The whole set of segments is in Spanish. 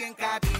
drinking coffee.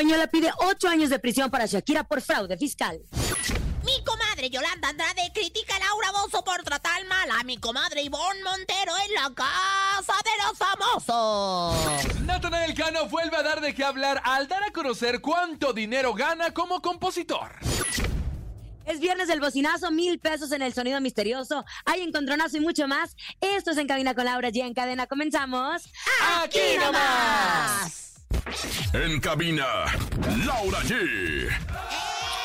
Española pide ocho años de prisión para Shakira por fraude fiscal. Mi comadre Yolanda Andrade critica a Laura Bozo por tratar mal a mi comadre Ivonne Montero en la casa de los famosos. Natanael Cano vuelve a dar de qué hablar al dar a conocer cuánto dinero gana como compositor. Es viernes del bocinazo, mil pesos en el sonido misterioso. Hay encontronazo y mucho más. Esto es En Cabina con Laura G. En cadena comenzamos. ¡Aquí nomás! En cabina, Laura G.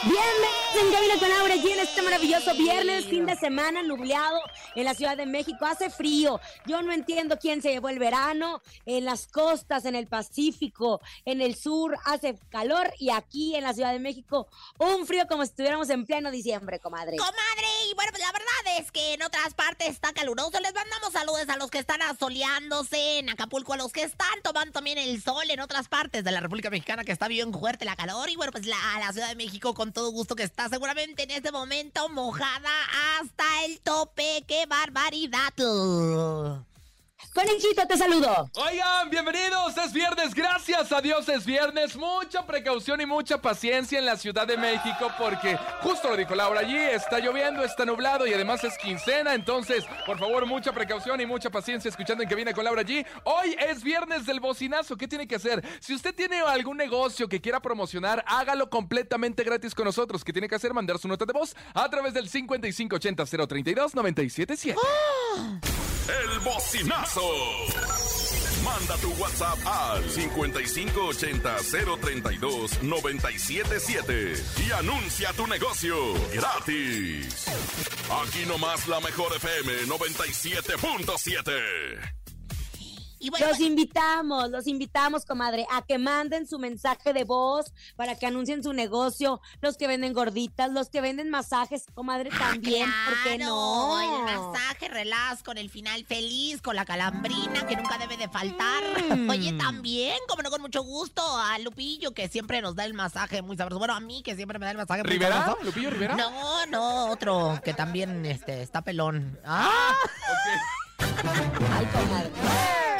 Bienvenidos en Cabina con Laura G. En este maravilloso viernes, fin de semana, nubleado en la Ciudad de México. Hace frío. Yo no entiendo quién se llevó el verano. En las costas, en el Pacífico, en el sur, hace calor. Y aquí en la Ciudad de México, un frío como si estuviéramos en pleno diciembre, comadre. Comadre, y bueno, pues la verdad es que en otras partes está caluroso. Les mandamos saludos a los que están asoleándose en Acapulco, a los que están tomando también el sol en otras partes de la República Mexicana, que está bien fuerte la calor. Y bueno, pues la, a la Ciudad de México, con todo gusto, que está seguramente en este momento mojada hasta el tope. ¡Qué barbaridad! Conejito, te saludo. Oigan, bienvenidos, es viernes, gracias a Dios es viernes. Mucha precaución y mucha paciencia en la Ciudad de México porque, justo lo dijo Laura allí, está lloviendo, está nublado y además es quincena. Entonces, por favor, mucha precaución y mucha paciencia escuchando en que viene con Laura allí. Hoy es viernes del bocinazo, ¿qué tiene que hacer? Si usted tiene algún negocio que quiera promocionar, hágalo completamente gratis con nosotros. ¿Qué tiene que hacer? Mandar su nota de voz a través del 5580 032 977. El bocinazo. Manda tu WhatsApp al 5580-032-977 y anuncia tu negocio gratis. Aquí nomás la mejor FM 97.7. Y bueno, Los invitamos, los invitamos, comadre, a que manden su mensaje de voz para que anuncien su negocio. Los que venden gorditas, los que venden masajes, comadre, también, ¿por qué no? El masaje, relax, con el final feliz, con la calambrina que nunca debe de faltar. Mm. Oye, también, como no, con mucho gusto, a Lupillo que siempre nos da el masaje muy sabroso. Bueno, a mí que siempre me da el masaje muy ¿Rivera? sabroso. ¿Lupillo Rivera? No, no, otro que también este, está pelón. ¡Ah! Comadre.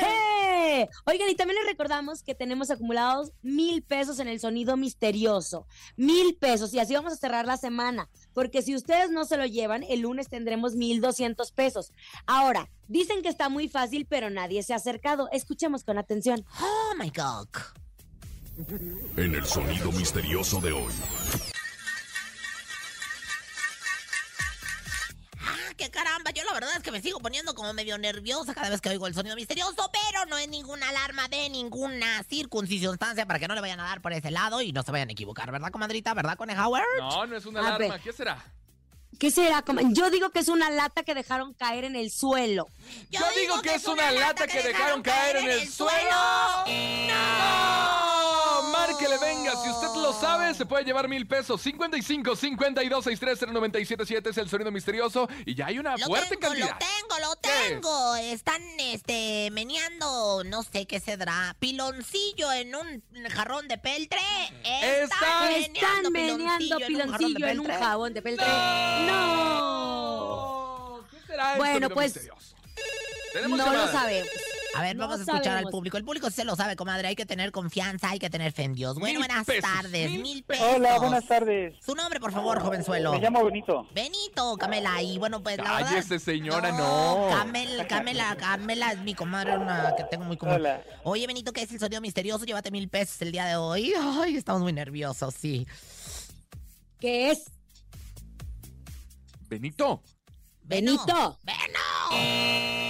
¡Eh! Oigan, y también les recordamos que tenemos acumulados mil pesos en el sonido misterioso. Mil pesos. Y así vamos a cerrar la semana. Porque si ustedes no se lo llevan, el lunes tendremos mil doscientos pesos. Ahora, dicen que está muy fácil, pero nadie se ha acercado. Escuchemos con atención. Oh my God. En el sonido misterioso de hoy. Qué caramba, yo la verdad es que me sigo poniendo como medio nerviosa cada vez que oigo el sonido misterioso, pero no es ninguna alarma de ninguna circuncisión para que no le vayan a dar por ese lado y no se vayan a equivocar, ¿verdad, comadrita? ¿Verdad, Conejauer? No, no es una A alarma. ver. ¿Qué será? ¿Qué será? Yo digo que es una lata que dejaron caer en el suelo. Yo digo que es una lata que dejaron caer en el suelo. ¡No! Márquele, venga Si usted lo sabe, se puede llevar mil pesos. 55 52 63 0977 es el sonido misterioso. Y ya hay una Lo fuerte tengo, cantidad. lo tengo, lo tengo. Están, este, meneando, no sé qué se dará, piloncillo en un jarrón de peltre. Están- Están meneando piloncillo en un peltre. jabón de peltre. No. ¿Qué será el Bueno, sonido pues, No llamada. lo sabemos. A ver, No vamos a escuchar al público. El público sí se lo sabe, comadre. Hay que tener confianza, hay que tener fe en Dios. Bueno, Mil buenas pesos, tardes. mil Mil pesos. Hola, buenas tardes. Su nombre, por favor, jovenzuelo. Me llamo Benito. Benito, Camela. Y bueno, pues la verdad. Cállese, señora, no. Camel, Camela, Camela es mi comadre, una que tengo muy común. Hola. Oye, Benito, ¿qué es el sonido misterioso? Llévate mil pesos el día de hoy. Ay, estamos muy nerviosos, sí. ¿Qué es? Benito. Benito. ¡Beno!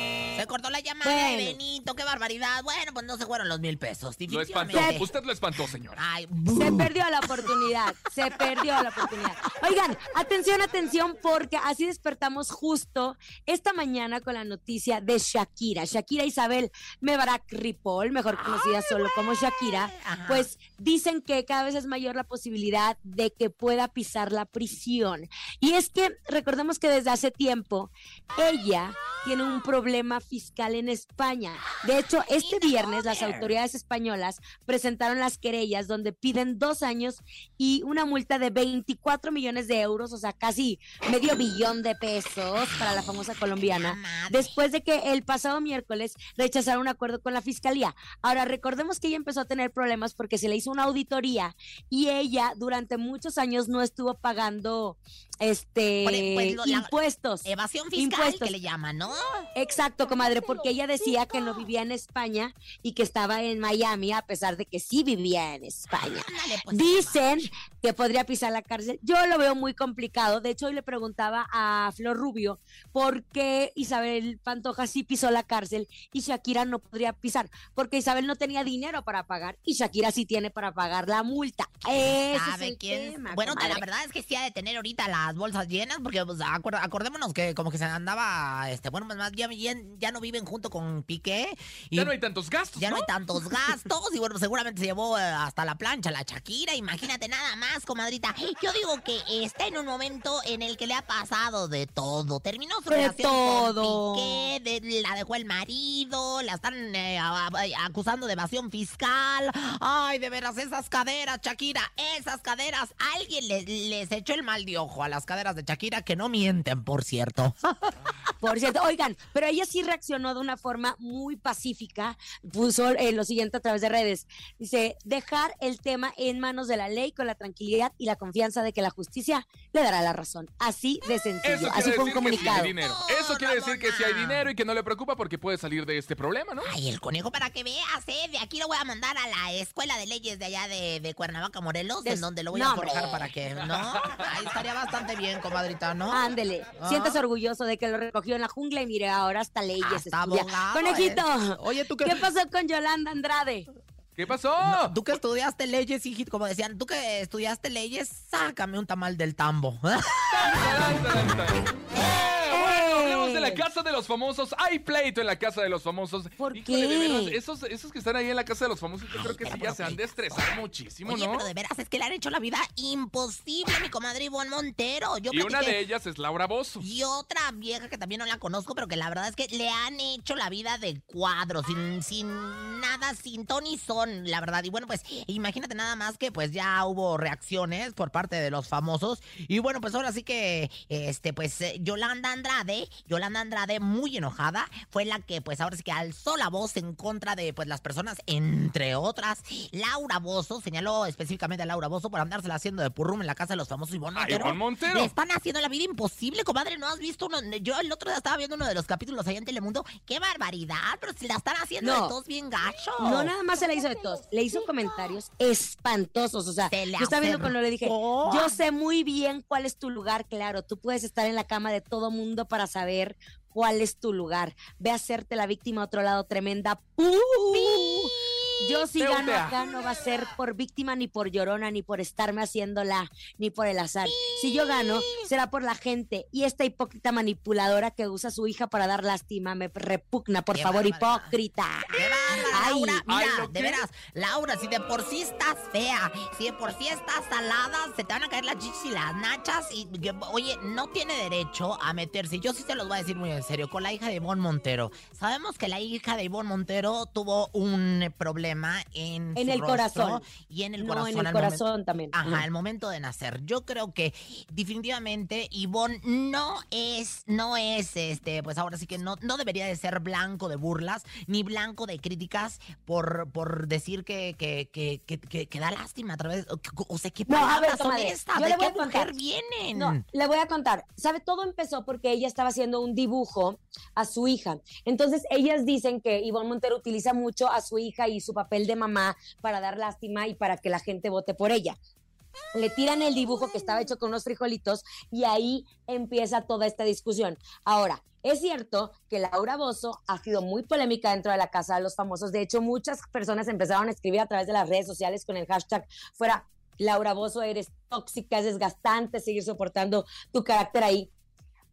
Cortó la llamada de Bueno. Benito, qué barbaridad. Bueno, pues no se fueron los mil pesos. Lo espantó. Usted lo espantó, señora. Ay, Se perdió la oportunidad, se perdió la oportunidad. Oigan, atención, atención, porque así despertamos justo esta mañana con la noticia de Shakira. Shakira Isabel Mebarak Ripoll, mejor conocida solo como Shakira, Ajá. pues dicen que cada vez es mayor la posibilidad de que pueda pisar la prisión. Y es que recordemos que desde hace tiempo ella tiene un problema fiscal en España. De hecho, este viernes las autoridades españolas presentaron las querellas donde piden dos años y una multa de 24 millones de euros, o sea, casi medio billón de pesos para la famosa colombiana, después de que el pasado miércoles rechazaron un acuerdo con la fiscalía. Ahora, recordemos que ella empezó a tener problemas porque se le hizo una auditoría y ella durante muchos años no estuvo pagando este Pues, pues, lo- impuestos. Evasión fiscal, Impuestos. que le llaman, ¿no? Exacto, comadre, porque ella decía que no vivía en España y que estaba en Miami, a pesar de que sí vivía en España. Pues, Dicen que podría pisar la cárcel. Yo lo veo muy complicado. De hecho, hoy le preguntaba a Flor Rubio por qué Isabel Pantoja sí pisó la cárcel y Shakira no podría pisar. Porque Isabel no tenía dinero para pagar y Shakira sí tiene para pagar la multa. Ese es ¿Sabe el quién? tema, bueno, comadre. la verdad es que sí ha de tener ahorita las bolsas llenas, porque pues, acordémonos que como que se andaba, este, bueno, más ya, ya, ya no viven junto con Piqué. Y Ya no hay tantos gastos, ya no ¿no? hay tantos gastos y bueno, seguramente se llevó eh, hasta la plancha la Shakira, imagínate nada más, comadrita. Yo digo que está en un momento en el que le ha pasado de todo. Terminó su De relación todo. con Piqué, de- la dejó el marido, la están eh, a- a- acusando de evasión fiscal. Ay, de veras, esas caderas, Shakira, esas caderas. Alguien le- les echó el mal de ojo a las caderas de Shakira, que no mienten, por cierto. Por cierto, oigan, pero ella sí reaccionó de una forma muy pacífica. Puso eh, lo siguiente a través de redes. Dice, dejar el tema en manos de la ley con la tranquilidad y la confianza de que la justicia le dará la razón. Así de sencillo. Así fue un sí comunicado. dinero. Eso No, quiere decir que sí hay dinero y que no le preocupa porque puede salir de este problema, ¿no? Ay, el conejo para que veas, ¿eh? De aquí lo voy a mandar a la escuela de leyes de allá de, de Cuernavaca, Morelos, en donde lo voy No, a hombre. forjar para que, ¿no? Ahí estaría bastante bien, comadrita, ¿no? Ándele, Ah. siéntase orgulloso de que lo recogió en la jungla y mire, ahora hasta leyes Hasta estudia. abogado, Conejito, ¿eh? Oye, ¿tú qué, ¿qué pasó con Yolanda Andrade? ¿Qué pasó? Tú que estudiaste leyes, hijito, como decían, tú que estudiaste leyes, sácame un tamal del tambo. de la casa de los famosos. Hay pleito en la casa de los famosos. ¿Por Híjole, de qué? veras, esos, esos que están ahí en la casa de los famosos, yo creo que sí ya ¿por se han de estresar muchísimo, Oye, ¿no? pero de veras, es que le han hecho la vida imposible a mi comadre Ivonne Montero. Yo Y una platiqué- de ellas es Laura Bozo. Y otra vieja que también no la conozco, pero que la verdad es que le han hecho la vida de cuadro, sin, sin nada, sin ton y son, la verdad. Y bueno, pues imagínate nada más que pues ya hubo reacciones por parte de los famosos. Y bueno, pues ahora sí que, este, pues eh, Yolanda Andrade, Yolanda Andrade muy enojada, fue la que pues ahora sí que alzó la voz en contra de pues las personas, entre otras. Laura Bozo, señaló específicamente a Laura Bozo por andársela haciendo de purrum en la casa de los famosos Ivonne Montero. Ivonne Montero. Le están haciendo la vida imposible, comadre. ¿No has visto uno? Yo el otro día estaba viendo uno de los capítulos allá en Telemundo. ¡Qué barbaridad! Pero si la están haciendo No. de todos bien gacho. No, nada más se le hizo de tos. Le hizo comentarios espantosos. O sea, Se le yo estaba viendo cuando le dije, yo sé muy bien cuál es tu lugar, claro. Tú puedes estar en la cama de todo mundo para saber cuál es tu lugar. Ve a hacerte la víctima a otro lado, tremenda. Yo si gano acá no va a ser por víctima ni por llorona ni por estarme haciéndola ni por el azar. Si yo gano será por la gente y esta hipócrita manipuladora que usa a su hija para dar lástima me repugna, por Qué favor, hipócrita. ¡Qué Laura, mira, ay, ¿lo de veras, Laura, si de por sí estás fea, si de por sí estás salada, se te van a caer las chichis y las nachas y, oye, no tiene derecho a meterse. Yo sí se los voy a decir muy en serio, con la hija de Ivonne Montero. Sabemos que la hija de Ivonne Montero tuvo un problema en, En su el rostro corazón. y en el no, corazón. en el al momento- corazón también. Ajá, al momento de nacer. Yo creo que definitivamente Ivonne no es, no es, este, pues ahora sí que no, no debería de ser blanco de burlas, ni blanco de críticas por, por decir que, que, que, que, que- da lástima a través, o, o sea, ¿qué No, a ver, son comadre, estas? yo ¿De le voy qué a contar. mujer vienen? No, le voy a contar. ¿Sabe? Todo empezó porque ella estaba haciendo un dibujo a su hija. Entonces, ellas dicen que Ivonne Montero utiliza mucho a su hija y su papel de mamá para dar lástima y para que la gente vote por ella. Le tiran el dibujo que estaba hecho con unos frijolitos y ahí empieza toda esta discusión. Ahora, es cierto que Laura Bozo ha sido muy polémica dentro de la Casa de los Famosos. De hecho, muchas personas empezaron a escribir a través de las redes sociales con el hashtag fuera Laura Bozo, eres tóxica, es desgastante seguir soportando tu carácter ahí.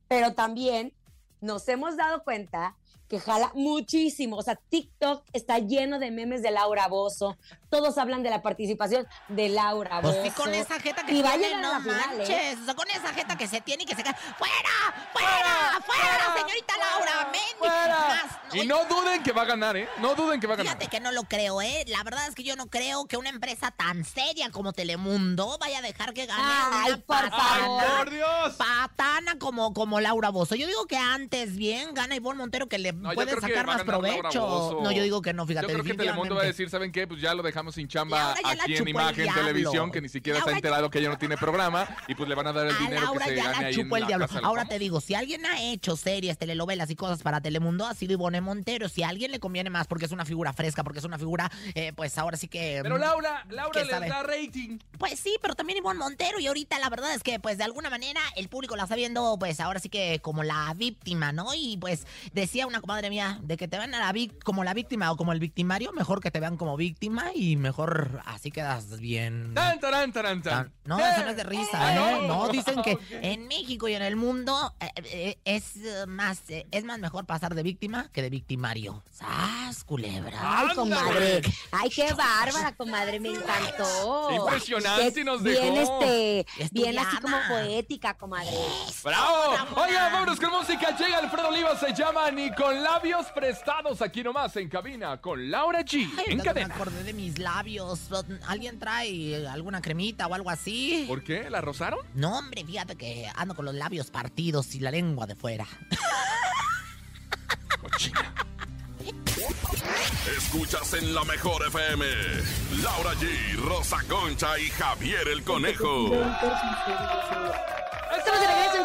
Pero también nos hemos dado cuenta que jala muchísimo. O sea, TikTok está lleno de memes de Laura Bozo. Todos hablan de la participación de Laura Pues Bozo. sí, con esa jeta que Y tiene, a no la final, ¿eh? manches. O sea, con esa jeta que se tiene y que se cae. ¡Fuera! ¡Fuera! ¡Fuera, señorita Laura! ¡Mendy! Y no duden que va a ganar, ¿eh? No duden que va a ganar. Fíjate que no lo creo, ¿eh? La verdad es que yo no creo que una empresa tan seria como Telemundo vaya a dejar que gane Ay, una por ¡Ay, favor. por Dios! patana como, como Laura Bozo. Yo digo que antes bien gana Ivonne Montero que le No, yo puede creo que sacar más provecho. No, yo digo que no, Yo fíjate. creo que Telemundo va a decir, ¿saben qué? Pues ya lo dejamos sin chamba aquí en Imagen. Televisión, que ni siquiera se ha enterado que ella no tiene programa, y pues le van a dar el dinero Laura que se ya gane la ahí en chupó el la diablo. Casa Ahora te digo, si alguien ha hecho series, telenovelas y cosas para Telemundo, ha sido Ivonne Montero. Si a alguien le conviene más porque es una figura fresca, porque es una figura, eh, pues ahora sí que... Pero mm, Laura, Laura ¿Qué les sabe? da rating. Pues sí, pero también Ivonne Montero y ahorita la verdad es que pues de alguna manera el público la está viendo pues ahora sí que como la víctima, ¿no? Y pues decía una comadre mía, de que te vean a la vic- como la víctima o como el victimario, mejor que te vean como víctima y mejor así quedas bien. Tan, tan. Tan- No, eso no es de risa, Ah, ¿no? ¿no? No, dicen que en México y en el mundo eh, eh, es eh, más eh, es más mejor pasar de víctima que de victimario. ¡Sas, culebra! Ay, comadre. Ay, qué bárbara, comadre, me encantó. Qué impresionante Es nos Bien, dejó. este, bien así como poética, comadre. ¡Bravo! Oiga, vámonos con música. Llega Alfredo Oliva, se llama Ni con labios prestados. Aquí nomás en cabina con Laura G. Ay, en cadena. Me acordé de mis labios. ¿Alguien trae alguna cremita o algo así? ¿Por qué? ¿La rosaron? No, hombre, fíjate que ando con los labios partidos y la lengua de fuera. Cochina. Escuchas en la mejor FM. Laura G, Rosa Concha y Javier el Conejo.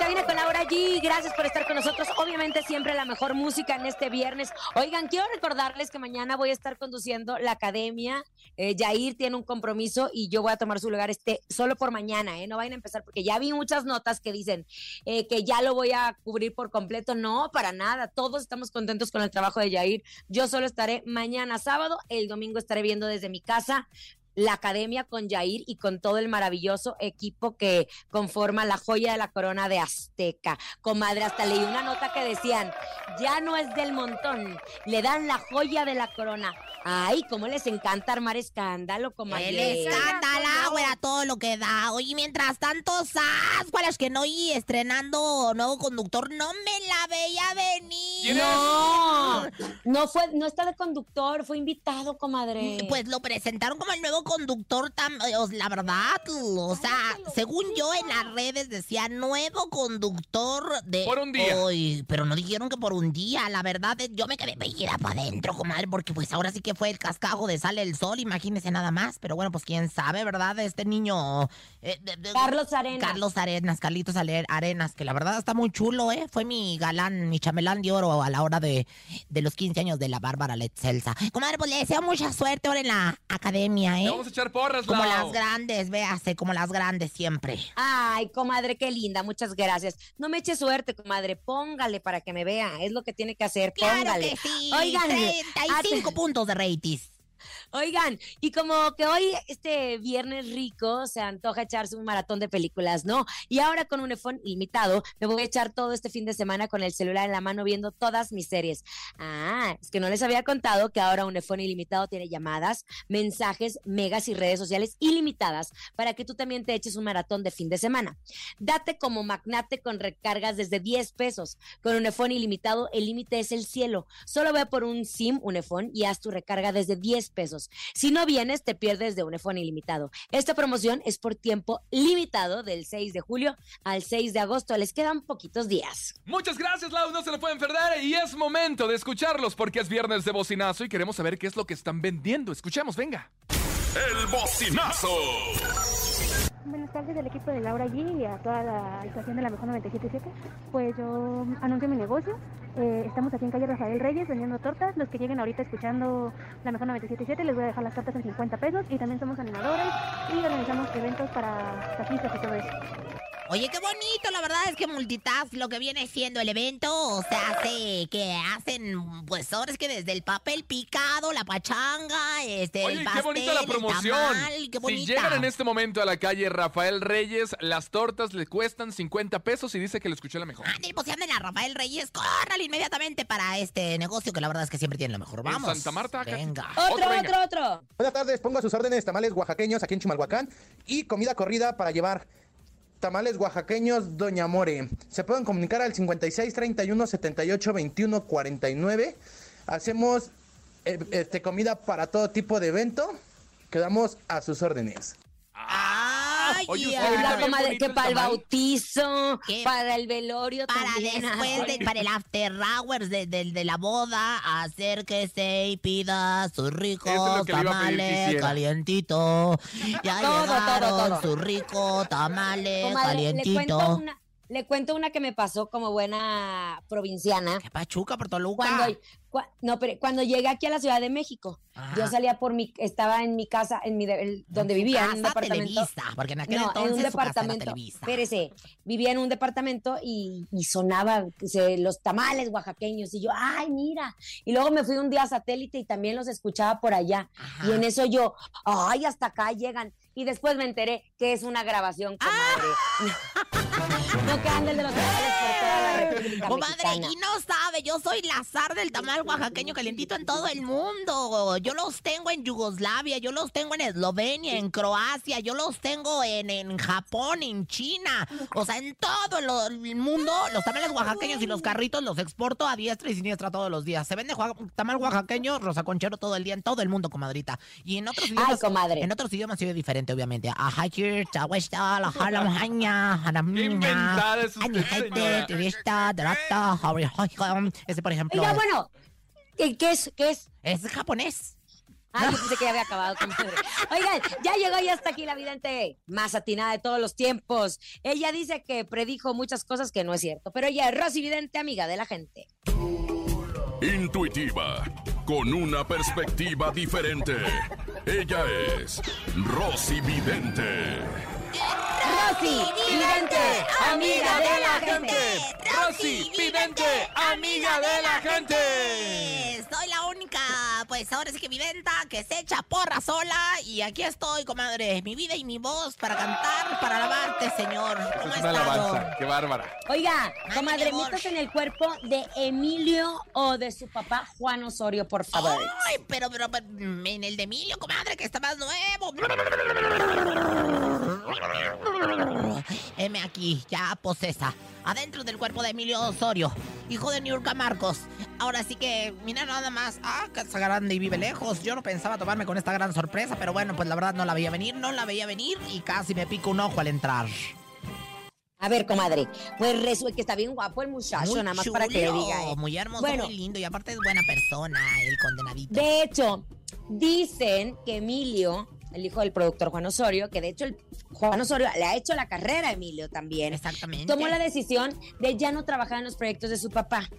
Cabina con Laura G. Gracias por estar con nosotros. Obviamente siempre la mejor música en este viernes. Oigan, quiero recordarles que mañana voy a estar conduciendo la academia. Eh, Yair tiene un compromiso y yo voy a tomar su lugar este solo por mañana, ¿eh? No vayan a empezar porque ya vi muchas notas que dicen eh, que ya lo voy a cubrir por completo. No, para nada. Todos estamos contentos con el trabajo de Yair. Yo solo estaré mañana sábado. El domingo estaré viendo desde mi casa la academia con Yair y con todo el maravilloso equipo que conforma la joya de la corona de Azteca. Comadre, hasta leí una nota que decían, ya no es del montón, le dan la joya de la corona. Ay, cómo les encanta armar escándalo, comadre. El escándalo, güera, todo lo que da. Oye, mientras tanto, ¡sas! ¿Cuál es que no? Y estrenando nuevo conductor, no me la veía venir. No, no fue, no está de conductor, fue invitado, comadre. Pues lo presentaron como el nuevo conductor, tam- eh, la verdad, o sea, según yo en las redes decía nuevo conductor de Por un día. hoy, pero no dijeron que por un día, la verdad, eh, yo me quedé veída para adentro, comadre, porque pues ahora sí que fue el cascajo de sale el sol, imagínese nada más, pero bueno, pues quién sabe, ¿verdad? Este niño... eh, de- de- Carlos Arenas. Carlos Arenas, Carlitos Arenas, que la verdad está muy chulo, ¿eh? Fue mi galán, mi chamelán de oro a la hora de, de los 15 años de la Bárbara Letzelsa. Comadre, pues le deseo mucha suerte ahora en la academia, ¿eh? Vamos a echar porras, Como Lau. las grandes, véase, como las grandes siempre. Ay, comadre, qué linda, muchas gracias. No me eche suerte, comadre, póngale para que me vea, es lo que tiene que hacer, Claro póngale. que sí. Oigan, 35 puntos de rating. Oigan, y como que hoy, este viernes rico, se antoja echarse un maratón de películas, ¿no? Y ahora con un iPhone ilimitado, me voy a echar todo este fin de semana con el celular en la mano viendo todas mis series. Ah, es que no les había contado que ahora un iPhone ilimitado tiene llamadas, mensajes, megas y redes sociales ilimitadas para que tú también te eches un maratón de fin de semana. Date como magnate con recargas desde 10 pesos. Con un iPhone ilimitado, el límite es el cielo. Solo ve por un SIM, un iPhone, y haz tu recarga desde 10 pesos. Si no vienes, te pierdes de un iPhone ilimitado. Esta promoción es por tiempo limitado del 6 de julio al 6 de agosto. Les quedan poquitos días. Muchas gracias, Lau. No se lo pueden perder. Y es momento de escucharlos porque es viernes de bocinazo y queremos saber qué es lo que están vendiendo. Escuchemos, venga. El bocinazo. Buenas tardes del equipo de Laura G y a toda la estación de la Mejor 977. Pues yo anuncio mi negocio. Eh, estamos aquí en calle Rafael Reyes vendiendo tortas. Los que lleguen ahorita escuchando la Mejor 977 les voy a dejar las tortas en 50 pesos. Y también somos animadores y organizamos eventos para taquistas y todo eso. Oye, qué bonito, la verdad es que Multitask, lo que viene siendo el evento, o sea, hace que hacen, pues ahora es que desde el papel picado, la pachanga, este, Oye, el qué pastel, bonita la promoción. tamal, qué si bonita. llegan en este momento a la calle Rafael Reyes, las tortas le cuestan 50 pesos y dice que lo escuchó la mejor. Ándale, pues si anden a Rafael Reyes, córrale inmediatamente para este negocio que la verdad es que siempre tiene lo mejor. En Vamos. Santa Marta, acá. Venga. Otro, Otro, venga. otro, otro. Buenas tardes, pongo a sus órdenes tamales oaxaqueños aquí en Chimalhuacán y comida corrida para llevar. Tamales oaxaqueños Doña More. Se pueden comunicar al 56 31 78 21 49. Hacemos eh, este, comida para todo tipo de evento. Quedamos a sus órdenes. Ay, Oye, bien comadre, que para el tamal. bautizo, ¿Qué? para el velorio Para también. después de, para el after hours de, de- de la boda, acérquese y pida sus ricos es que que tamales calientito. Ya Todo, todo, llegaron todo. su rico tamale Comadre, le cuento, calientito. una, le cuento una que me pasó como buena provinciana. ¿Qué pachuca por Toluca? Cuando, cua- no, pero cuando llegué aquí a la Ciudad de México, Ajá. yo salía por mi, estaba en mi casa, en mi, el- donde En vivía, en un departamento. Televisa, porque en aquel No, entonces en un departamento. Espérese, vivía en un departamento y, y sonaba se- los tamales oaxaqueños. Y yo, ay, mira. Y luego me fui un día a satélite y también los escuchaba por allá. Ajá. Y en eso yo, ay, hasta acá llegan. Y después me enteré que es una grabación, comadre. no que anda el de los tamales por toda la Comadre, y no sabe, yo soy la zar del tamal oaxaqueño calientito en todo el mundo. Yo los tengo en Yugoslavia, yo los tengo en Eslovenia, en Croacia, yo los tengo en, en Japón, en China. O sea, en todo el mundo, los tamales oaxaqueños y los carritos los exporto a diestra y siniestra todos los días. Se vende tamal oaxaqueño, rosaconchero todo el día, en todo el mundo, comadrita. Y en otros idiomas, comadre. en otros idiomas ve diferente, obviamente. Inventada es usted, señora. Ese, por ejemplo, Oiga, bueno, ¿qué, es? ¿Qué es? es japonés. Ah, yo pensé que ya había acabado, comadre. Oigan, ya llegó y hasta aquí la vidente más atinada de todos los tiempos. Ella dice que predijo muchas cosas que no es cierto, pero ella es Rosy Vidente, amiga de la gente. Intuitiva, con una perspectiva diferente. Ella es Rosy Vidente. Rosy Vidente, amiga de la gente. Rosy Vidente, amiga de la gente. Soy la única, pues ahora sí que videnta que se echa porra sola. Y aquí estoy, comadre. Mi vida y mi voz para cantar, para alabarte, Señor. ¿Cómo Es una alabanza, qué bárbara. Oiga, comadre, métase en el cuerpo de Emilio o de su papá Juan Osorio, por favor. Ay, pero, pero, pero, en el de Emilio, comadre, que está más nuevo. M aquí, ya posesa. Adentro del cuerpo de Emilio Osorio, hijo de Niurka Marcos. Ahora sí que, mira nada más. Ah, casa grande y vive lejos. Yo no pensaba tomarme con esta gran sorpresa, pero bueno, pues la verdad no la veía venir, no la veía venir y casi me pico un ojo al entrar. A ver, comadre, pues resulta que está bien guapo el muchacho, Muy nada más para que le diga. ¿eh? Muy hermoso, Bueno. muy lindo y aparte es buena persona, el condenadito. De hecho, dicen que Emilio, el hijo del productor Juan Osorio, que de hecho el Juan Osorio le ha hecho la carrera a Emilio también, Exactamente. tomó la decisión de ya no trabajar en los proyectos de su papá.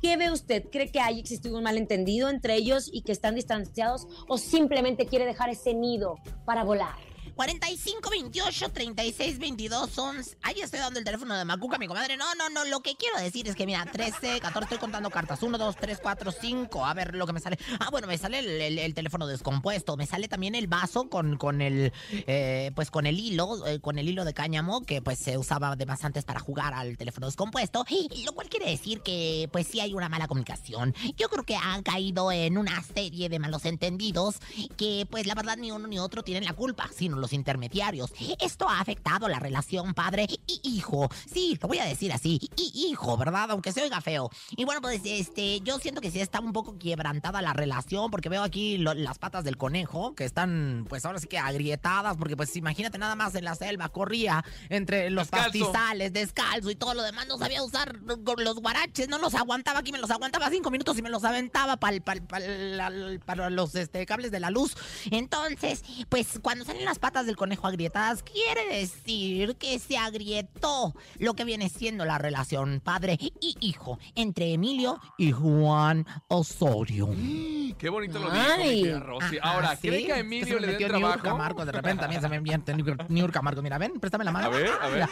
¿Qué ve usted? ¿Cree que haya existido un malentendido entre ellos y que están distanciados o simplemente quiere dejar ese nido para volar? 45 28 36 22 11. Ahí estoy dando el teléfono de Macuca, mi comadre. No, no, no. Lo que quiero decir es que, mira, 13, 14, estoy contando cartas. 1, 2, 3, 4, 5. A ver lo que me sale. Ah, bueno, me sale el, el- el teléfono descompuesto. Me sale también el vaso con, con el. eh, pues con el hilo, eh, con el hilo de cáñamo, que pues se usaba de más antes para jugar al teléfono descompuesto. Lo cual quiere decir que, pues sí hay una mala comunicación. Yo creo que han caído en una serie de malos entendidos que, pues la verdad, ni uno ni otro tienen la culpa, sino los intermediarios. Esto ha afectado la relación padre y hijo. Sí, lo voy a decir así. Y hijo, ¿verdad? Aunque se oiga feo. Y bueno, pues este, yo siento que sí está un poco quebrantada la relación porque veo aquí lo- las patas del conejo que están, pues ahora sí que agrietadas porque pues imagínate nada más en la selva corría entre los Descalzo. pastizales, descalzo y todo lo demás, no sabía usar los guaraches, no los aguantaba aquí, me los aguantaba cinco minutos y me los aventaba para los este, cables de la luz. Entonces, pues cuando salen las patas del conejo agrietadas, quiere decir que se agrietó lo que viene siendo la relación padre y hijo entre Emilio y Juan Osorio. Qué bonito lo dijo, Rosy. Ahora, Ah, ¿sí? ¿cree que a Se Emilio me le den metió Niurka trabajo? Marcos, de repente también se me enviante Niurka Marcos. Mira, ven, préstame la mano. A ver, a ver.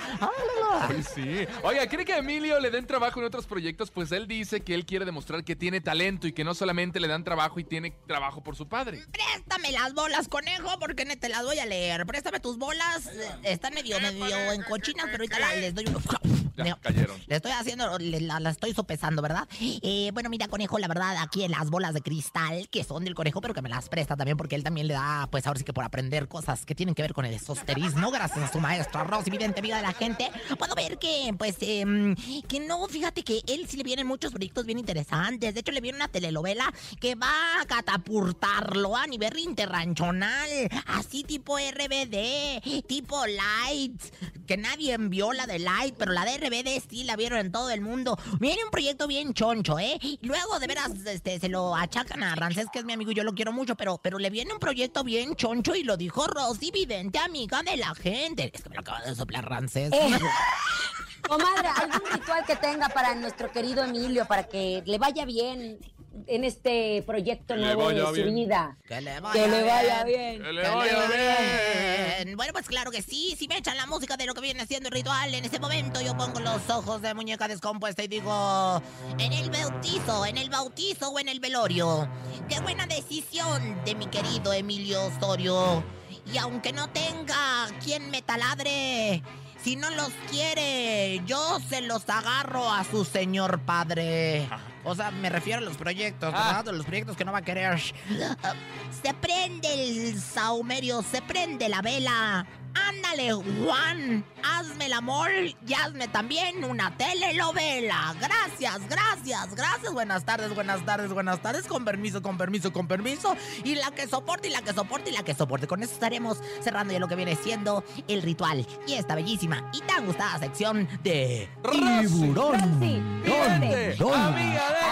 Ay, sí. Oiga, ¿cree que a Emilio le den trabajo en otros proyectos? Pues él dice que él quiere demostrar que tiene talento y que no solamente le dan trabajo y tiene trabajo por su padre. Préstame las bolas, conejo, porque ne- te las voy a leer. Préstame tus bolas. Están medio, medio en cochinas, pero ahorita la- les doy un... Ya, Mira, cayeron. Le estoy haciendo, le- la, la estoy sopesando, ¿verdad? Eh, bueno, mira, conejo, la verdad, aquí en las bolas de cristal, que son del conejo, pero que me las presta también, porque él también le da, pues ahora sí que por aprender cosas que tienen que ver con el esoterismo, gracias a su maestra Rosy, vidente amiga de la gente, puedo ver que, pues, em, que no, fíjate que él sí le vienen muchos proyectos bien interesantes. De hecho, le viene una telenovela que va a catapultarlo a nivel interranchonal, así tipo RBD, tipo Lights, que nadie envió la de Light, pero la de RBD sí la vieron en todo el mundo. Viene un proyecto bien choncho, ¿eh? Luego, de veras, este, se lo achacan a Rancés, que es mi amigo y yo lo quiero mucho, pero, pero le viene un proyecto bien choncho y lo dijo Rosy Vidente, amiga de la gente. Es que me lo acaba de soplar Rancés. Eh, Comadre, ¿algún ritual que tenga para nuestro querido Emilio para que le vaya bien en este proyecto Que nuevo de su bien. vida? Que le Que le vaya bien. Que le Que vaya bien. bien. Bueno, pues claro que sí. Si me echan la música de lo que viene siendo el ritual, en ese momento yo pongo los ojos de muñeca descompuesta y digo: En el bautizo, en el bautizo o en el velorio. Qué buena decisión de mi querido Emilio Osorio. Y aunque no tenga quien me taladre. Si no los quiere, yo se los agarro a su señor padre. O sea, me refiero a los proyectos, Ah. ¿verdad? Los proyectos que no va a querer. Se prende el saumerio, se prende la vela. Ándale, Juan, hazme el amor y hazme también una telenovela. Gracias, gracias, gracias. Buenas tardes, buenas tardes, buenas tardes. Con permiso, con permiso, con permiso. Y la que soporte, y la que soporte, y la que soporte. Con eso estaremos cerrando ya lo que viene siendo el ritual y esta bellísima y tan gustada sección de Tiburón. Rosy, vidente,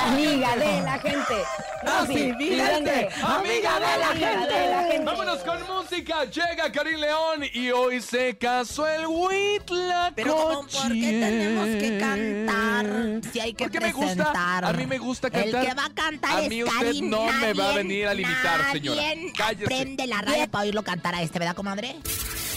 Amiga de la gente. Rosy, vidente, amiga de la amiga de la gente. Vámonos con música. Llega Karim León y hoy se casó el Huitlacoche. Pero ¿cómo, ¿por qué tenemos que cantar? Si hay que Porque me gusta, presentar. a mí me gusta cantar. El que va a cantar A es mí usted Karin, no me va a venir a limitar, señora. Cállese. Prende la radio para oírlo cantar a este, ¿verdad, comadre?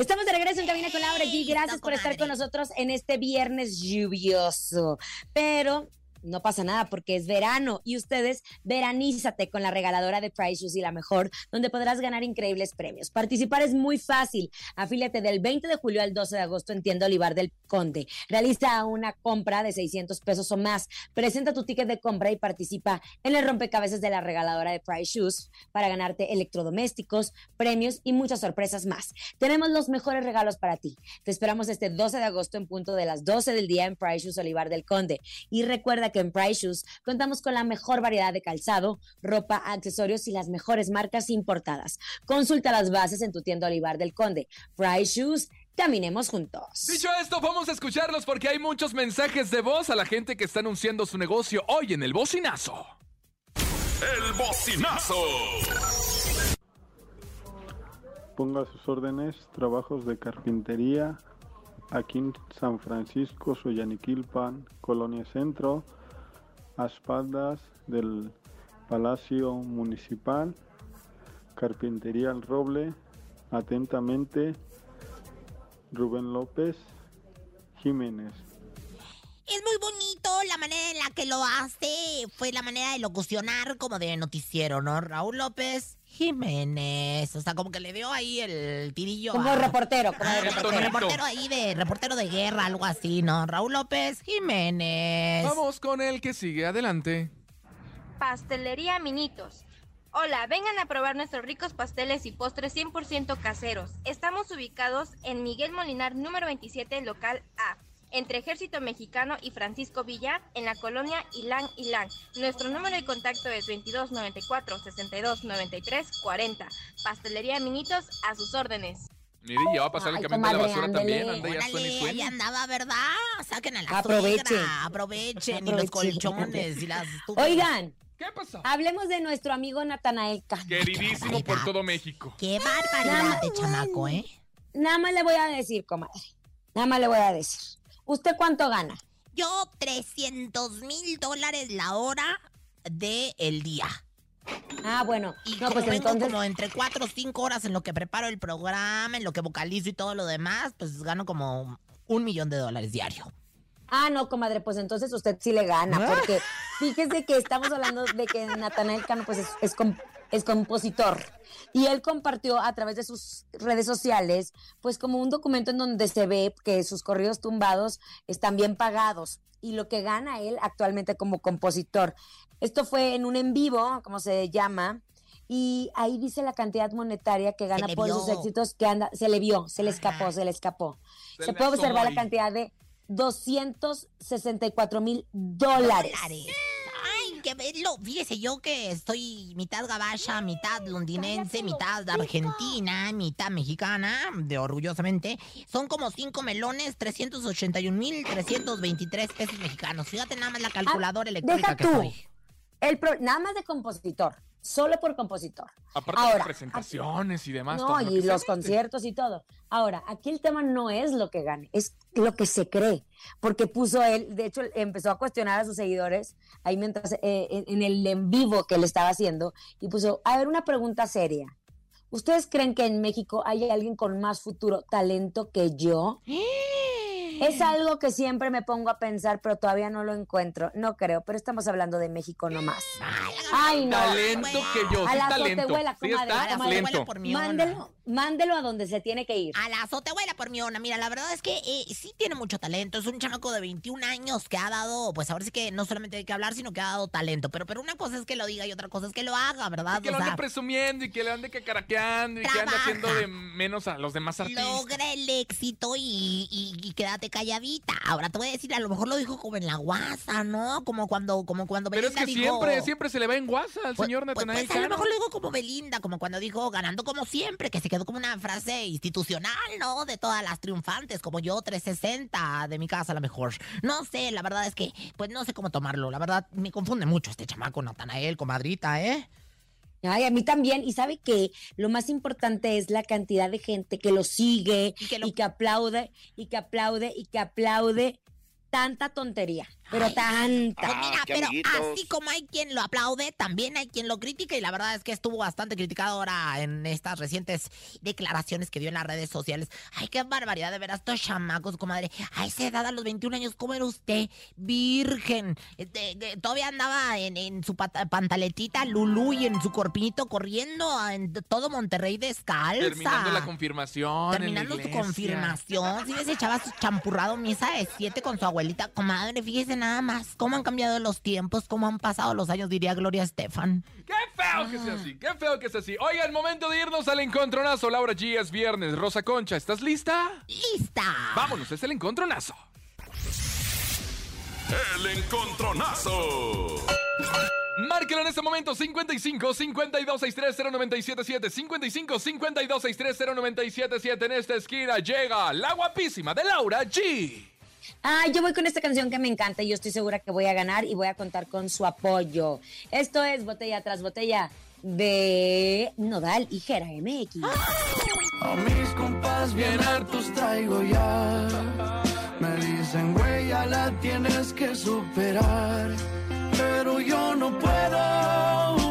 Estamos de regreso en Cabina con Laura G. Gracias por estar con nosotros en este viernes lluvioso. Pero no pasa nada porque es verano y ustedes veranízate con la regaladora de Price Shoes y la mejor, donde podrás ganar increíbles premios. Participar es muy fácil. Afíliate del 20 de julio al 12 de agosto en Tienda Olivar del Conde. Realiza una compra de 600 pesos o más. Presenta tu ticket de compra y participa en el rompecabezas de la regaladora de Price Shoes para ganarte electrodomésticos, premios y muchas sorpresas más. Tenemos los mejores regalos para ti. Te esperamos este 12 de agosto en punto de las 12 del día en Price Shoes Olivar del Conde. Y recuerda que en Price Shoes contamos con la mejor variedad de calzado, ropa, accesorios y las mejores marcas importadas. Consulta las bases en tu tienda Olivar del Conde. Price Shoes caminemos juntos. Dicho esto, vamos a escucharlos porque hay muchos mensajes de voz a la gente que está anunciando su negocio hoy en el bocinazo. El bocinazo. Ponga sus órdenes, trabajos de carpintería aquí en San Francisco, Soyaniquilpan, Colonia Centro, a espaldas del Palacio Municipal, Carpintería El Roble, atentamente, Rubén López Jiménez. Es muy bonito la manera en la que lo hace. Fue la manera de locucionar como de noticiero, ¿no? Raúl López Jiménez. O sea, como que le dio ahí el tirillo. Como a- reportero, como de reportero, reportero ahí de reportero de guerra, algo así, ¿no? Raúl López Jiménez. Vamos con el que sigue adelante. Pastelería Minitos. Hola, vengan a probar nuestros ricos pasteles y postres 100% caseros. Estamos ubicados en Miguel Molinar número 27, local A, entre Ejército Mexicano y Francisco Villa, en la colonia Ilang Ilang. Nuestro número de contacto es 2294 62 93 40. Pastelería Minitos a sus órdenes. Mire, ya va a pasar Ay, el camión de la basura también. Anda ya suena y Órale, ahí suena. andaba, ¿verdad? Saquen a la Aprovechen. suegra, aprovechen. Y los colchones y las. Oigan, ¿Qué pasó? hablemos de nuestro amigo Natanael Cano. Queridísimo por todo México. Qué barbaridad de chamaco, ¿eh? Nada más le voy a decir, comadre. Nada más le voy a decir. ¿Usted cuánto gana? Yo 300 mil dólares la hora de el día. Ah, bueno. Y no, como pues entonces. como entre 4 o 5 horas en lo que preparo el programa, en lo que vocalizo y todo lo demás, pues gano como un millón de dólares diario. Ah, no, comadre, pues entonces usted sí le gana, porque fíjese que estamos hablando de que Natanael Cano pues es, es, com- es compositor. Y él compartió a través de sus redes sociales, pues como un documento en donde se ve que sus corridos tumbados están bien pagados y lo que gana él actualmente como compositor. Esto fue en un en vivo, como se llama, y ahí dice la cantidad monetaria que gana por vio. sus éxitos que anda, se le vio, se le escapó, Ajá. se le escapó. Se Se, le puede observar la cantidad de 264 mil dólares. Ay, que verlo. Fíjese yo que estoy mitad gabacha, mitad londinense, mitad argentina, mitad mexicana, de orgullosamente. Son como 5 melones, 381 mil 323 pesos mexicanos. Fíjate nada más la calculadora electrónica Ah, deja que tú. soy. El pro- nada más de compositor, solo por compositor. Aparte de Ahora, presentaciones y demás. No, todo lo y que los conciertos y todo. Ahora, aquí el tema no es lo que gane, es lo que se cree. Porque puso él, de hecho, empezó a cuestionar a sus seguidores ahí mientras, eh, en, en el en vivo que él estaba haciendo, y puso, a ver, una pregunta seria. ¿Ustedes creen que en México hay alguien con más futuro talento que yo? Es algo que siempre me pongo a pensar, pero todavía no lo encuentro. No creo, pero estamos hablando de México nomás. Ay, no. Talento que yo, A la talento. azotehuela, Sí comadre, está, a la azotehuela por mi. Mándelo, mándelo a donde se tiene que ir. A la azotehuela por mi ona. Mira, la verdad es que eh, sí tiene mucho talento. Es un chamaco de 21 años que ha dado, pues ahora sí que no solamente hay que hablar, sino que ha dado talento. Pero, pero una cosa es que lo diga y otra cosa es que lo haga, ¿verdad? Y que lo ande sea, presumiendo y que le ande cacaraqueando y que ande haciendo de menos a los demás artistas. Logra el éxito y, y- y quédate calladita. Ahora te voy a decir, a lo mejor lo dijo como en la guasa, ¿no? Como cuando, como cuando Pero es Belinda que dijo- siempre, siempre se le va en guasa al Pues- señor pues- Natanael pues a lo mejor lo dijo como Belinda, como cuando dijo ganando como siempre, que se quedó como una frase institucional, ¿no? De todas las triunfantes, como yo 360 de mi casa a lo mejor. No sé, la verdad es que, pues no sé cómo tomarlo. La verdad, me confunde mucho este chamaco Natanael, comadrita, ¿eh? Ay, a mí también. Y sabe que lo más importante es la cantidad de gente que lo sigue Y que lo- y que aplaude y que aplaude y que aplaude tanta tontería, pero Ay. tanta. Pues Ah, mira, pero amiguitos. así como hay quien lo aplaude, también hay quien lo critica y la verdad es que estuvo bastante criticado ahora en estas recientes declaraciones que dio en las redes sociales. Ay, qué barbaridad, de veras, estos chamacos, comadre. A esa edad, a los 21 años, ¿cómo era usted? Virgen. Este, de- todavía andaba en, en su pata- pantaletita Lulú y en su corpinito corriendo en todo Monterrey descalza. Terminando la confirmación. en la Terminando su confirmación. Sí, ese chava su champurrado misa de siete con su abuelita. Comadre, fíjese nada más cómo han cambiado los tiempos, cómo han pasado los años, diría Gloria Estefan. ¡Qué feo que sea así! ¡Qué feo que sea así! Oigan, momento de irnos al encontronazo. Laura G, es viernes. Rosa Concha, ¿estás lista? ¡Lista! Vámonos, es el encontronazo. El encontronazo. Márquelo en este momento 55 52 63 0977 55 52 63 0977 en esta esquina llega la guapísima de Laura G. Ah, yo voy con esta canción que me encanta y yo estoy segura que voy a ganar y voy a contar con su apoyo. Esto es botella tras botella de Nodal y Jera MX. A mis compas bien hartos traigo ya. Me dicen, güey, ya la tienes que superar. Pero yo no puedo.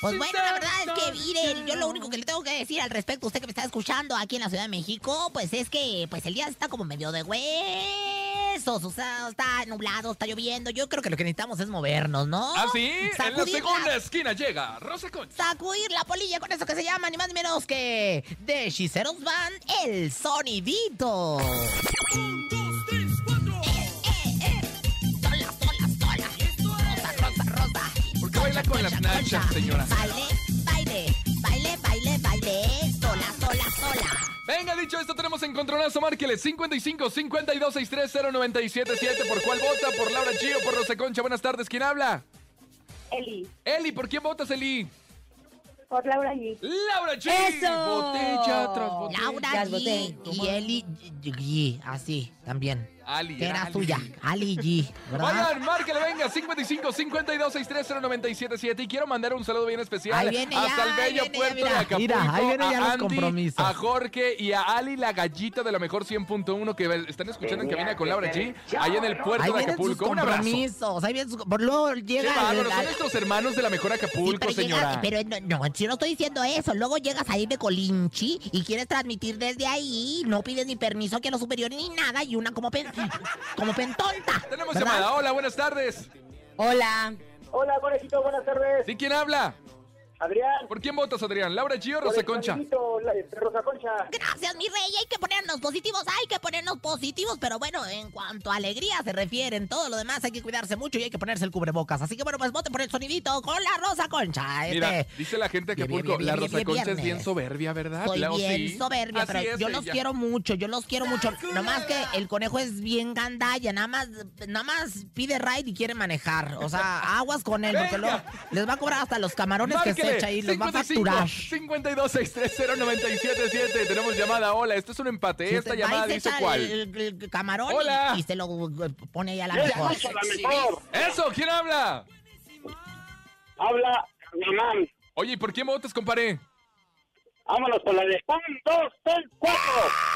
Pues bueno, la verdad es que, mire, yo lo único que le tengo que decir al respecto, usted que me está escuchando aquí en la Ciudad de México, pues es que pues el día está como medio de huesos, o sea, está nublado, está lloviendo. Yo creo que lo que necesitamos es movernos, ¿no? Así, en la segunda esquina llega Rosa Concha. Sacudir la polilla con eso que se llama ni más ni menos que de Hechiceros Band, el sonidito. Señora? Baile, baile, baile, baile, baile, sola, sola, sola. Venga, dicho esto, tenemos encontronazo. Márquele 55 52 63 0977. ¿Por cuál vota? ¿Por Laura G o por Rosa Concha? Buenas tardes, ¿quién habla? Eli, Eli, ¿por quién votas, Eli? por Laura G. Laura G. ¡Eso! Botella tras botella. Laura G y Eli G, así, también. Ali, Que era Ali. suya, Ali G, ¿verdad? Oigan, márquele, venga, 55 52 63 0977 y quiero mandar un saludo bien especial Ahí viene ya, hasta el ahí bello ya, puerto mira. de Acapulco, Mira, ahí viene ya a los Andy, compromisos. a Jorge y a Ali la gallita de la mejor 100.1 que están escuchando en cabina con Laura G, ahí en el puerto Ahí de vienen sus Acapulco. Un abrazo. compromisos, ahí vienen sus... Por luego Qué llega... bárbaro, son al- nuestros hermanos de la mejor Sí, Acapulco, pero, llega- señora. pero no, no, yo no estoy diciendo eso. Luego llegas ahí de Colinchi y quieres transmitir desde ahí. No pides ni permiso a los superiores ni nada. Y una como, como pentonta. Tenemos ¿verdad? llamada. Hola, buenas tardes. Hola. Hola, conejito, buenas tardes. ¿Sí quién habla? Adrián. ¿Por quién votas, Adrián? ¿Laura G o Rosa Concha? Rosa Concha. Gracias, mi rey. Hay que ponernos positivos, hay que ponernos positivos. Pero bueno, en cuanto a alegría se refiere, en todo lo demás hay que cuidarse mucho y hay que ponerse el cubrebocas. Así que bueno, pues voten por el sonidito con la Rosa Concha. Mira, Este, dice la gente Acapulco, bien, la Rosa bien, Concha es bien soberbia, ¿verdad? Soy Leo, bien sí. soberbia, Así pero es yo los quiero mucho, yo los quiero mucho. Nomás que el conejo es bien gandalla, nada más, nada más pide ride y quiere manejar. O sea, aguas con él, porque luego les va a cobrar hasta los camarones que se Chayi, Tenemos llamada. Hola, esto es un empate. Esta llamada dice cuál. El, el camarón Hola. Y, se lo eh, pone ahí a la mejor. Eso, ¿quién habla? Habla Namán. Oye, ¿y por quién votas, compadre? Vámonos con la de 1, 2, 3, 4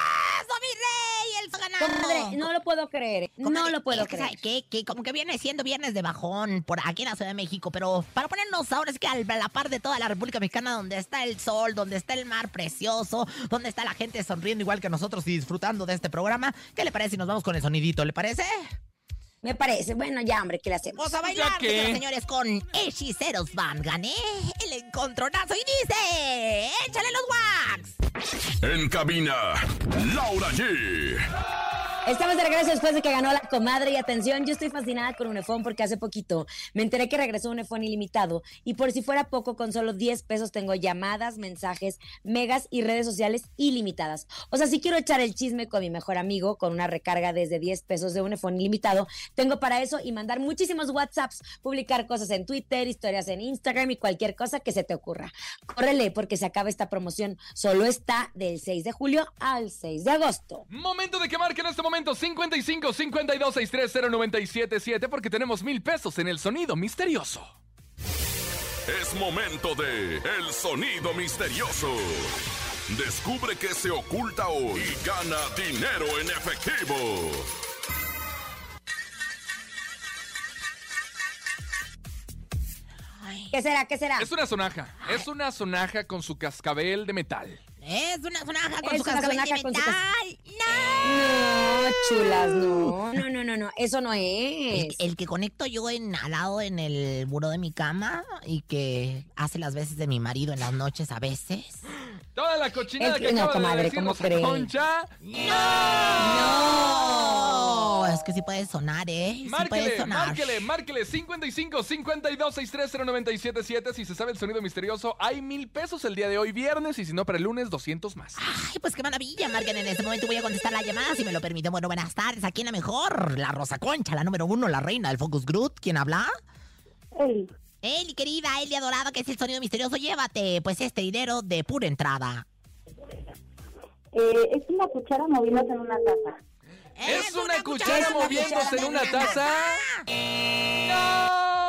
pasó, mi rey? El ganado. no lo puedo creer. ¿eh? No lo puedo creer. Que, que, como que viene siendo viernes de bajón por aquí en la Ciudad de México, pero para ponernos ahora es que a la par de toda la República Mexicana, donde está el sol, donde está el mar precioso, donde está la gente sonriendo igual que nosotros y disfrutando de este programa, ¿qué le parece si nos vamos con el sonidito? ¿Le parece? Me parece. Bueno, ya, hombre, ¿qué le hacemos? Vamos a bailar, señores, señores, con Hechiceros Van. Gané el encontronazo y dice: ¡Échale los wax! En cabina, Laura G. Estamos de regreso después de que ganó la comadre y atención, yo estoy fascinada con Unifón porque hace poquito me enteré que regresó Unifón ilimitado y por si fuera poco con solo 10 pesos tengo llamadas, mensajes, megas y redes sociales ilimitadas. O sea, si quiero echar el chisme con mi mejor amigo con una recarga desde 10 pesos de Unifón ilimitado, tengo para eso y mandar muchísimos WhatsApps, publicar cosas en Twitter, historias en Instagram y cualquier cosa que se te ocurra. Córrele porque se acaba esta promoción, solo está del 6 de julio al 6 de agosto. Momento de que marque en este momento 55 52 630 977 porque tenemos mil pesos en el sonido misterioso. Es momento de El Sonido Misterioso. Descubre qué se oculta hoy y gana dinero en efectivo. ¿Qué será? ¿Qué será? Es una sonaja. Es una sonaja con su cascabel de metal. Es una sonaja con Es su cascabel de sonaja con su cas- metal. No, chulas, no. No, no, no, no. Eso no es. el que conecto yo en, al lado en el muro de mi cama y que hace las veces de mi marido en las noches a veces. Toda la cochinada El- que no, acaba. Concha. ¡No! Es que sí puede sonar, ¿eh? Sí puede Márquele, sonar. márquele, márquele 55 52 630 977 Si se sabe el sonido misterioso, hay mil pesos el día de hoy viernes y si no para el lunes 200 más. Ay, pues qué maravilla, Marquen. En este momento voy a contestar la llamada, si me lo permiten. Bueno, buenas tardes. Aquí en la mejor, la Rosa Concha, la número uno, la reina del Focus Group. ¿Quién habla? Eli. Eli, querida, Eli adorada, que es el sonido misterioso, llévate pues este dinero de pura entrada. Eh, es una cuchara moviéndose en una taza. ¿Es una cuchara moviéndose en una taza? ¡No!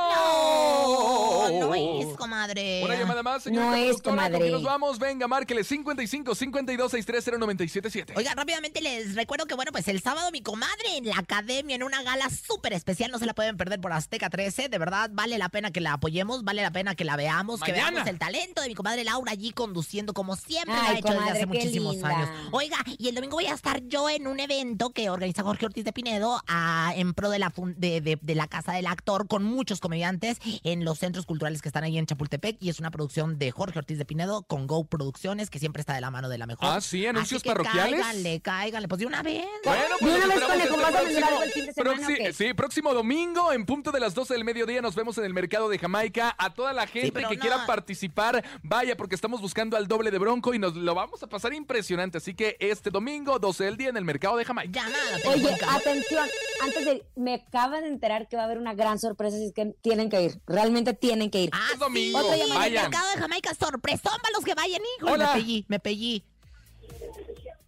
No es, comadre. Una llamada más, señorita No es, productora, ¿con comadre. nos vamos? Venga, márquele 55 52 630 977. Oiga, rápidamente les recuerdo que, bueno, pues el sábado mi comadre en la academia, en una gala súper especial, no se la pueden perder por Azteca 13. De verdad, vale la pena que la apoyemos, vale la pena que la veamos, que Mañana. veamos el talento de mi comadre Laura allí conduciendo como siempre lo Ay, ha hecho desde comadre, hace qué muchísimos linda. años. Oiga, y el domingo voy a estar yo en un evento que organiza Jorge Ortiz de Pinedo ah, en pro de la, de- de la Casa del Actor con muchos comediantes en los centros culturales que están ahí en Chapultepec y es una producción de Jorge Ortiz de Pinedo con Go Producciones que siempre está de la mano de la mejor. Ah, sí, anuncios Así que parroquiales. Cáiganle, cáiganle, pues de una vez. Bueno, De pues una nos vez, esperamos Conejo, este ¿vas a vender próximo- algo el fin de semana? Sí, próximo domingo, en punto de las 12 del mediodía, nos vemos en el mercado de Jamaica. A toda la gente que no. quiera participar, vaya, porque estamos buscando al doble de Bronco y nos lo vamos a pasar impresionante. Así que este domingo, 12 del día, en el mercado de Jamaica. Llamada Oye, atención, antes de, me acaban de enterar que va a haber una gran sorpresa, así es que tienen que ir, realmente tienen que ir. Ah, Es domingo. En el vayan. mercado de Jamaica, sorpresón para los que vayan, hijo. Hola. Me pellí, me pellí.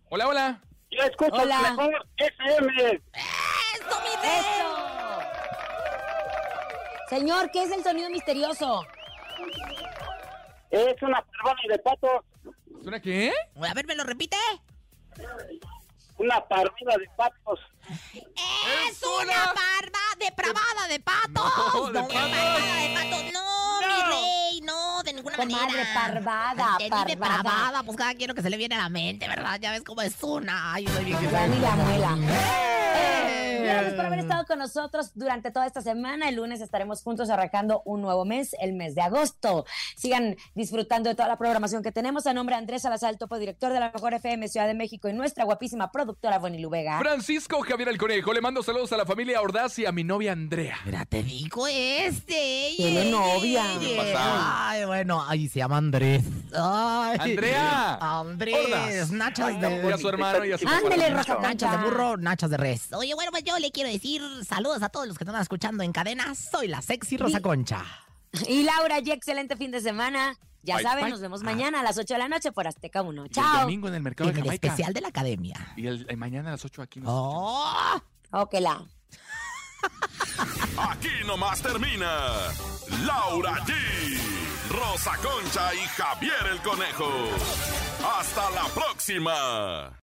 Hola, hola. Yo escucho Hola. mejor FM. ¡Eso, mi! ¡Eso! Señor, ¿qué es el sonido misterioso? Es una parvada de patos. ¿Es una qué? A ver, ¿me lo repite? Una parvada de patos. ¡Es una parva depravada de patos! ¡No, de ninguna Comadre, manera! parvada, Entendí parvada. depravada, pues cada quien lo que se le viene a la mente, ¿verdad? Ya ves cómo es una. Ay, soy bien la muela. ¡Eh! Gracias por haber estado con nosotros durante toda esta semana. El lunes estaremos juntos arrancando un nuevo mes, el mes de agosto. Sigan disfrutando de toda la programación que tenemos. A nombre de Andrés Salazar, el topo director de la Mejor FM Ciudad de México y nuestra guapísima productora Bonnie Lubega. Francisco Javier el Conejo. Le mando saludos a la familia Ordaz y a mi novia Andrea. Mira, te digo este. Tiene novia. Ay, bueno, ahí se llama Andrés. Ay. Andrea. Andrés. Ordaz. Nachas Y de a su hermano y a su Ándele, papá. Rosa Nachas de burro, nachas de res. Oye, bueno, pues yo le quiero decir saludos a todos los que están escuchando en cadena. Soy la sexy Rosa Concha. Y Laura, ya excelente fin de semana. Ya Bye, saben, bye. nos vemos mañana a las 8 de la noche por Azteca 1. Y el Chao. domingo en el mercado En de el especial de la academia. Y el, el mañana a las 8 aquí. Nos ¡Oh! Ok, la. Aquí nomás termina Laura G, Rosa Concha y Javier el Conejo. Hasta la próxima.